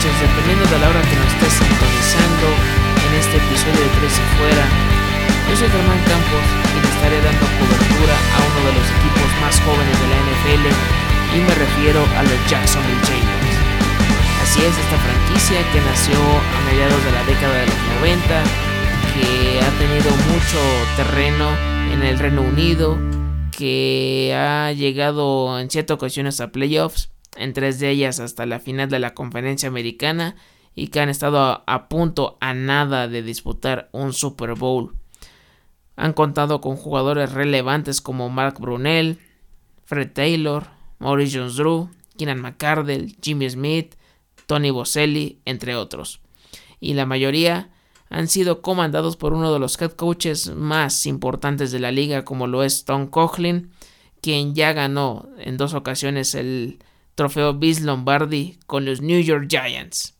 noches, dependiendo de la hora que nos estés sintonizando en este episodio de Tres y Fuera. Yo soy Germán Campos y le estaré dando cobertura a uno de los equipos más jóvenes de la NFL y me refiero a los Jacksonville Jaguars. Así es, esta franquicia que nació a mediados de la década de los 90, que ha tenido mucho terreno en el Reino Unido, que ha llegado en ciertas ocasiones a playoffs, en tres de ellas hasta la final de la conferencia americana, y que han estado a, punto a nada de disputar un Super Bowl. Han contado con jugadores relevantes como Mark Brunell, Fred Taylor, Maurice Jones-Drew, Keenan McCardell, Jimmy Smith, Tony Boselli, entre otros. Y la mayoría han sido comandados por uno de los head coaches más importantes de la liga, como lo es Tom Coughlin, quien ya ganó en dos ocasiones el trofeo Vince Lombardi con los New York Giants.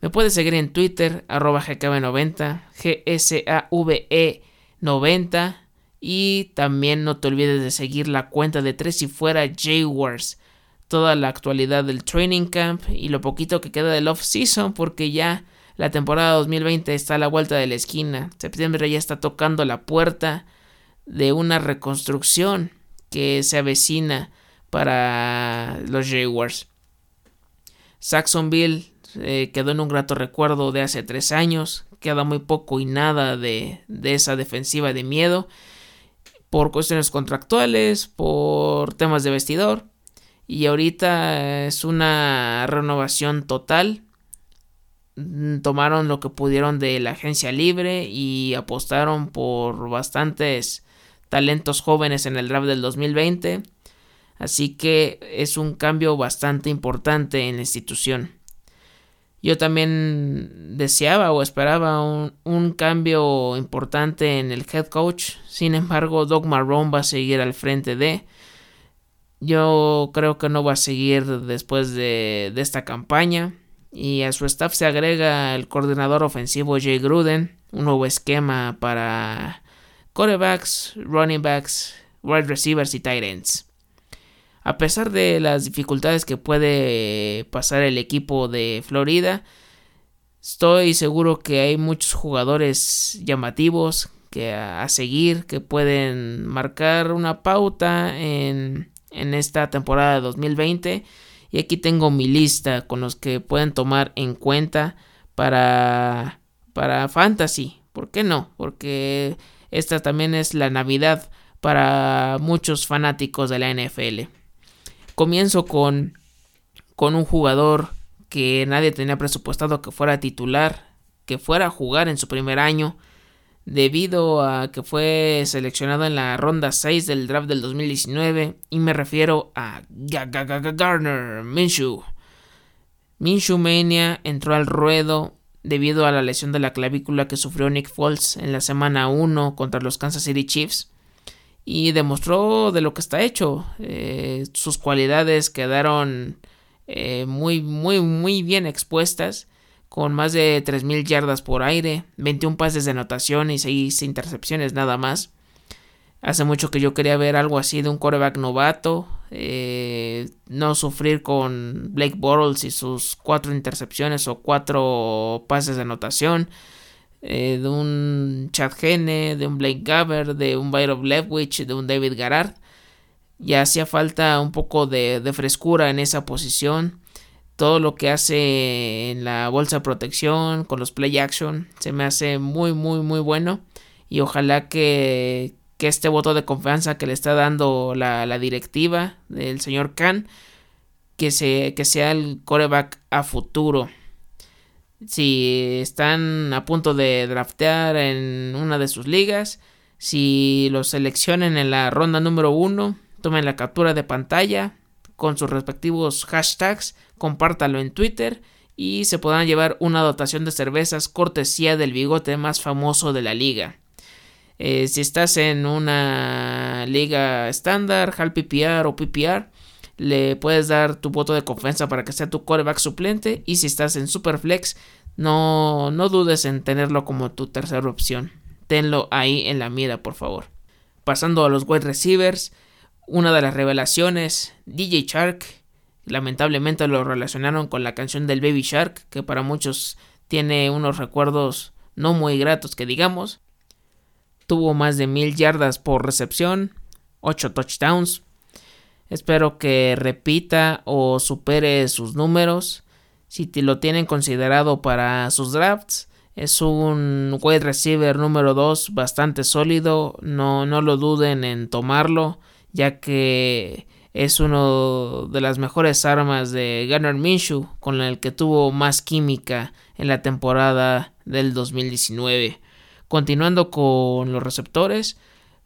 Me puedes seguir en Twitter, arroba GKB90, GSAVE 90, y también no te olvides de seguir la cuenta de Tres y Fuera Jaguars, toda la actualidad del training camp y lo poquito que queda del off-season, porque ya la temporada 2020 está a la vuelta de la esquina. Septiembre ya está tocando la puerta de una reconstrucción que se avecina para los Jaguars. Saxonville eh, quedó en un grato recuerdo de hace tres años. Queda muy poco y nada de, de esa defensiva de miedo. Por cuestiones contractuales, por temas de vestidor. Y ahorita es una renovación total Mm, tomaron lo que pudieron de la agencia libre y apostaron por bastantes talentos jóvenes en el draft del 2020. Así que es un cambio bastante importante en la institución. Yo también deseaba o esperaba un, cambio importante en el head coach. Sin embargo, Doug Marrone va a seguir al frente de. Yo creo que no va a seguir después de, de esta campaña y a su staff se agrega el coordinador ofensivo Jay Gruden, un nuevo esquema para quarterbacks, running backs, wide receivers y tight ends. A pesar de las dificultades que puede pasar el equipo de Florida, estoy seguro que hay muchos jugadores llamativos que a, seguir, que pueden marcar una pauta en, en esta temporada de 2020 y aquí tengo mi lista con los que pueden tomar en cuenta para, para Fantasy. ¿Por qué no? Porque esta también es la Navidad para muchos fanáticos de la NFL. Comienzo con, con un jugador que nadie tenía presupuestado que fuera titular, que fuera a jugar en su primer año debido a que fue seleccionado en la ronda 6 del draft del 2019 y me refiero a Garner Minshew. Minshew Mania entró al ruedo debido a la lesión de la clavícula que sufrió Nick Foles en la semana 1 contra los Kansas City Chiefs y demostró de lo que está hecho. Eh, sus cualidades quedaron eh, muy, muy, muy bien expuestas con más de 3.000 yardas por aire, 21 pases de anotación y 6 intercepciones nada más. Hace mucho que yo quería ver algo así de un quarterback novato, eh, no sufrir con Blake Bortles y sus 4 intercepciones o 4 pases de anotación. Eh, de un Chad Henne, de un Blake Gaber, de un Byron Leftwich, de un David Garrard. Ya hacía falta un poco de, de frescura en esa posición. Todo lo que hace en la bolsa de protección con los play action se me hace muy muy muy bueno. Y ojalá que, que este voto de confianza que le está dando la, la directiva del señor Khan que, se, que sea el coreback a futuro si están a punto de draftear en una de sus ligas si lo seleccionen en la ronda número uno tomen la captura de pantalla con sus respectivos hashtags, compártalo en Twitter y se podrán llevar una dotación de cervezas cortesía del bigote más famoso de la liga. Eh, si estás en una liga estándar, HAL PPR o PPR, le puedes dar tu voto de confianza para que sea tu quarterback suplente. Y si estás en Superflex, no, no dudes en tenerlo como tu tercera opción. Tenlo ahí en la mira, por favor. Pasando a los wide receivers, una de las revelaciones, DJ Shark, Lamentablemente lo relacionaron con la canción del Baby Shark, que para muchos tiene unos recuerdos no muy gratos que digamos. Tuvo más de mil yardas por recepción, 8 touchdowns. Espero que repita o supere sus números. Si lo tienen considerado para sus drafts, es un wide receiver número 2 bastante sólido. No, no lo duden en tomarlo, ya que es uno de las mejores armas de Gunnar Minshew, con el que tuvo más química en la temporada del 2019. Continuando con los receptores,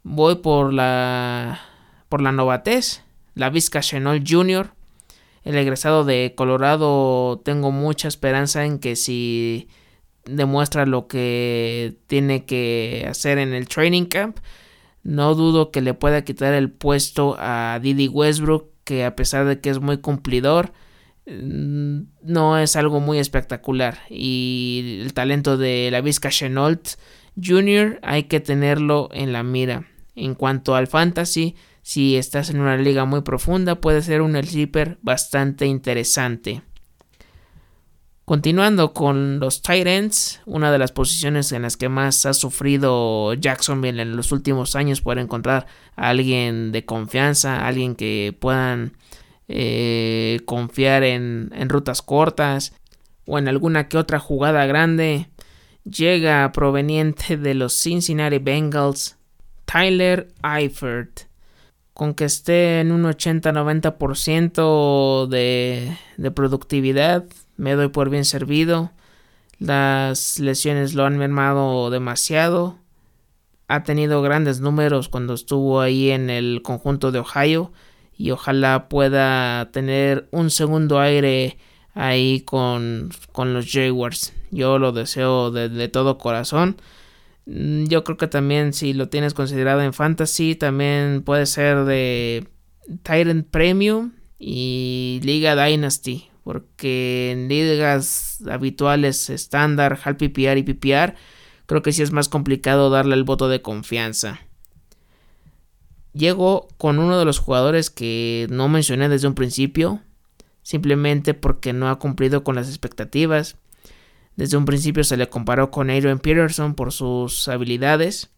voy por la por la novatez, la Vizca Chenol Jr. El egresado de Colorado tengo mucha esperanza en que si demuestra lo que tiene que hacer en el training camp, no dudo que le pueda quitar el puesto a Didi Westbrook, que a pesar de que es muy cumplidor, mm, no es algo muy espectacular. Y el talento de la Vizca Jr. hay que tenerlo en la mira. En cuanto al fantasy, si estás en una liga muy profunda, puede ser un zipper bastante interesante. Continuando con los tight ends, una de las posiciones en las que más ha sufrido Jacksonville en los últimos años por encontrar a alguien de confianza, alguien que puedan eh, confiar en, en rutas cortas o en alguna que otra jugada grande, llega proveniente de los Cincinnati Bengals, Tyler Eifert. Con que esté en un 80-90% de, de productividad, me doy por bien servido. Las lesiones lo han mermado demasiado. Ha tenido grandes números cuando estuvo ahí en el conjunto de Ohio. Y ojalá pueda tener un segundo aire ahí con, con los Jaguars. Yo lo deseo de, de, todo corazón. Mm, yo creo que también si lo tienes considerado en fantasy, también puede ser de Tyrant Premium y Liga Dynasty porque en ligas habituales estándar, HAL PPR y PPR, creo que sí es más complicado darle el voto de confianza. Llego con uno de los jugadores que no mencioné desde un principio, simplemente porque no ha cumplido con las expectativas. Desde un principio se le comparó con Adrian Peterson por sus habilidades.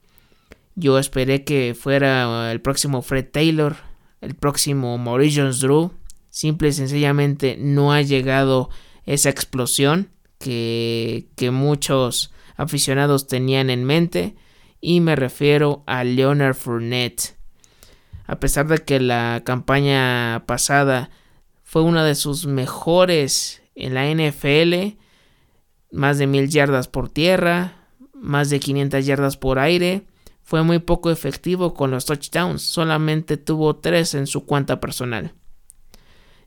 Yo esperé que fuera el próximo Fred Taylor, el próximo Maurice Drew, Simple y sencillamente no ha llegado esa explosión que muchos aficionados tenían en mente. Y me refiero a Leonard Fournette. A pesar de que la campaña pasada fue una de sus mejores en la NFL, más de mil yardas por tierra, más de 500 yardas por aire, fue muy poco efectivo con los touchdowns, solamente tuvo tres en su cuenta personal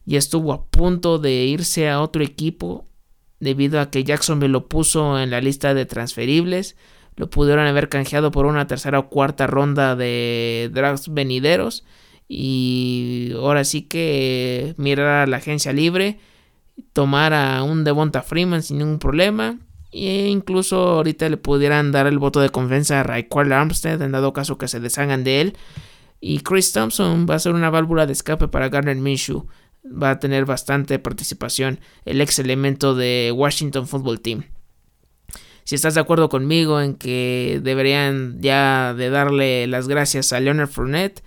y estuvo a punto de irse a otro equipo debido a que Jacksonville lo puso en la lista de transferibles. Lo pudieron haber canjeado por una tercera o cuarta ronda de drafts venideros. Y ahora sí que mirar a la agencia libre, tomar a un Devonta Freeman sin ningún problema. E incluso ahorita le pudieran dar el voto de confianza a Raquel Armstead en dado caso que se deshagan de él. Y Chris Thompson va a ser una válvula de escape para Garner Minshew va a tener bastante participación el ex elemento de Washington Football Team. Si estás de acuerdo conmigo en que deberían ya de darle las gracias a Leonard Fournette,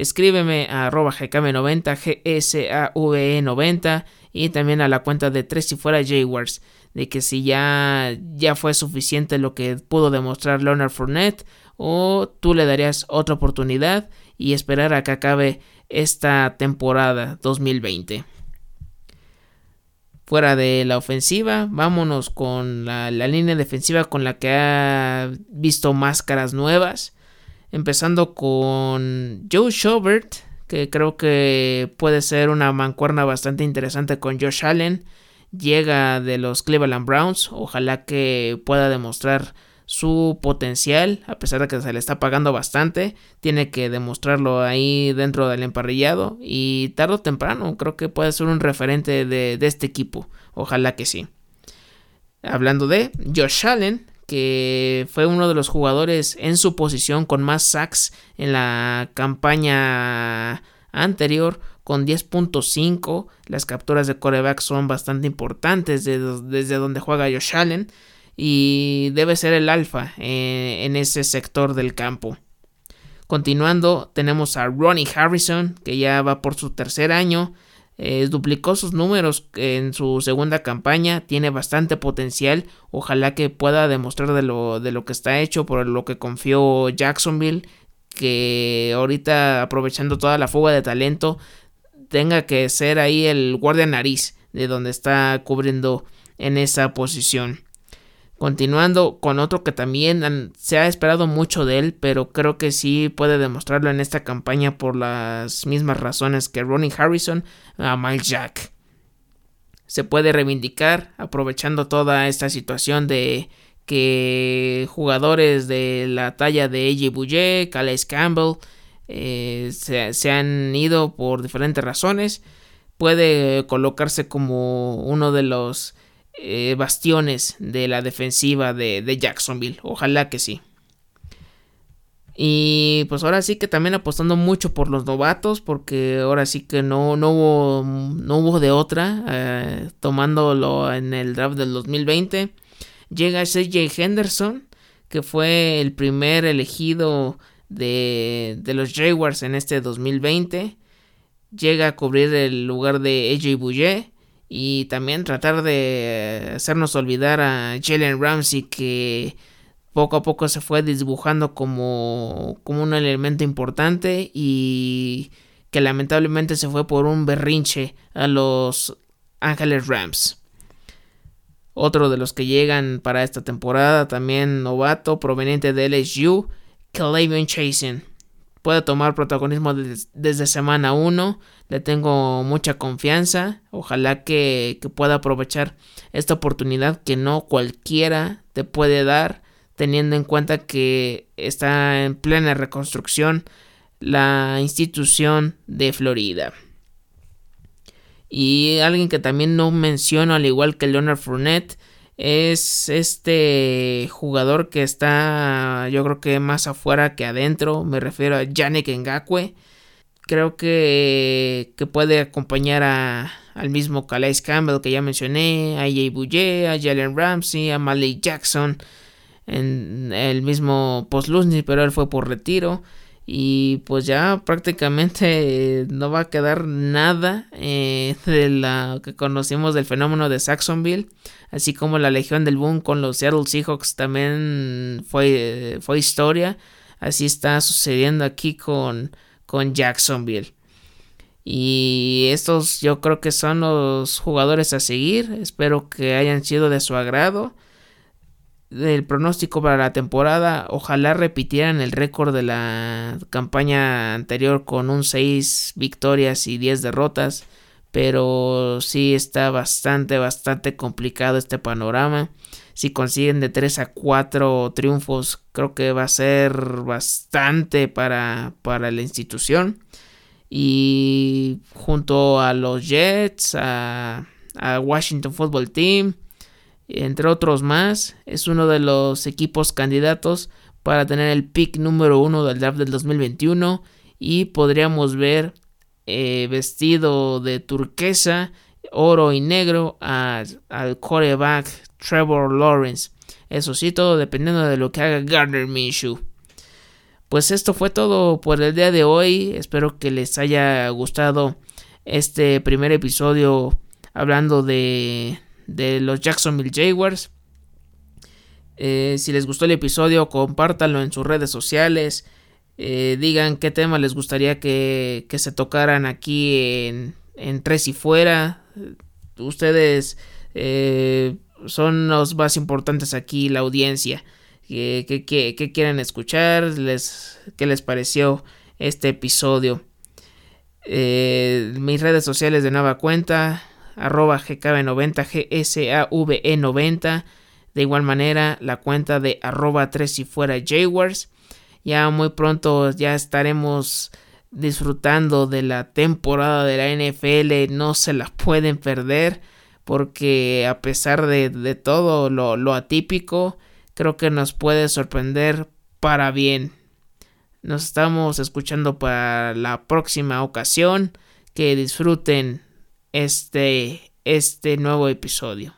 escríbeme a arroba gkm90, gsave90 y también a la cuenta de 3 si fuera Jaguars, de que si ya, ya fue suficiente lo que pudo demostrar Leonard Fournette o tú le darías otra oportunidad y esperar a que acabe esta temporada 2020. Fuera de la ofensiva, vámonos con la, línea defensiva con la que ha visto máscaras nuevas. Empezando con Joe Schobert, que creo que puede ser una mancuerna bastante interesante con Josh Allen. Llega de los Cleveland Browns. Ojalá que pueda demostrar su potencial, a pesar de que se le está pagando bastante, tiene que demostrarlo ahí dentro del emparrillado y tarde o temprano creo que puede ser un referente de, este equipo, ojalá que sí. Hablando de Josh Allen, que fue uno de los jugadores en su posición con más sacks en la campaña anterior, con 10.5. Las capturas de coreback son bastante importantes desde donde juega Josh Allen y debe ser el alfa eh, en ese sector del campo. Continuando, tenemos a Ronnie Harrison, que ya va por su tercer año. Eh, duplicó sus números en su segunda campaña, tiene bastante potencial, ojalá que pueda demostrar de lo, de lo que está hecho, por lo que confió Jacksonville, que ahorita aprovechando toda la fuga de talento, tenga que ser ahí el guardia nariz de donde está cubriendo en esa posición. Continuando con otro que también se ha esperado mucho de él, pero creo que sí puede demostrarlo en esta campaña por las mismas razones que Ronnie Harrison a Miles Jack. Se puede reivindicar aprovechando toda esta situación de que jugadores de la talla de AJ Bouye, Calais Campbell eh, se, se han ido por diferentes razones. Puede colocarse como uno de los eh, bastiones de la defensiva de, Jacksonville. Ojalá que sí. Y pues ahora sí que también apostando mucho por los novatos, porque ahora sí que no, no, hubo, no hubo de otra, eh, tomándolo en el draft del 2020. Llega CJ Henderson, que fue el primer elegido de, de los Jaguars en este 2020. Llega a cubrir el lugar de AJ Bouye y también tratar de hacernos olvidar a Jalen Ramsey que poco a poco se fue dibujando como, como un elemento importante y que lamentablemente se fue por un berrinche a los Ángeles Rams. Otro de los que llegan para esta temporada, también novato, proveniente de LSU, Calavion Chasen puede tomar protagonismo desde semana 1. Le tengo mucha confianza. Ojalá que, pueda aprovechar esta oportunidad que no cualquiera te puede dar, teniendo en cuenta que está en plena reconstrucción la institución de Florida. Y alguien que también no menciono, al igual que Leonard Fournette, es este jugador que está yo creo que más afuera que adentro. Me refiero a Yannick Ngakwe. Creo que, que puede acompañar a, al mismo Calais Campbell que ya mencioné, a Jay Bouye, a Jalen Ramsey, a Malay Jackson, en el mismo post pero él fue por retiro. Y pues ya prácticamente no va a quedar nada eh, de la que conocimos del fenómeno de Saxonville. Así como la Legión del Boom con los Seattle Seahawks también fue, fue historia. Así está sucediendo aquí con, con Jacksonville. Y estos yo creo que son los jugadores a seguir. Espero que hayan sido de su agrado del pronóstico para la temporada, ojalá repitieran el récord de la campaña anterior con un 6 victorias y 10 derrotas, pero sí está bastante, bastante complicado este panorama. Si consiguen de 3 a 4 triunfos, creo que va a ser bastante para, para la institución. Y junto a los Jets, a, a Washington Football Team, entre otros más, es uno de los equipos candidatos para tener el pick número uno del draft del 2021 y podríamos ver eh, vestido de turquesa, oro y negro al coreback Trevor Lawrence. Eso sí, todo dependiendo de lo que haga Gardner Minshew. Pues esto fue todo por el día de hoy. Espero que les haya gustado este primer episodio hablando de, de los Jacksonville Jaguars. Eh, si les gustó el episodio, compártanlo en sus redes sociales. Eh, digan qué tema les gustaría que, se tocaran aquí en, en, y Fuera. Ustedes eh, son los más importantes aquí, la audiencia. ¿Qué, quieren escuchar? Les, ¿Qué les pareció este episodio? mis redes sociales de nueva cuenta arroba GKB90, GSAVE90. De igual manera, la cuenta de arroba 3 y fuera Jaguars. Ya muy pronto ya estaremos disfrutando de la temporada de la NFL. No se la pueden perder. Porque a pesar de, todo lo, lo atípico, creo que nos puede sorprender para bien. Nos estamos escuchando para la próxima ocasión. que disfruten este, este nuevo episodio.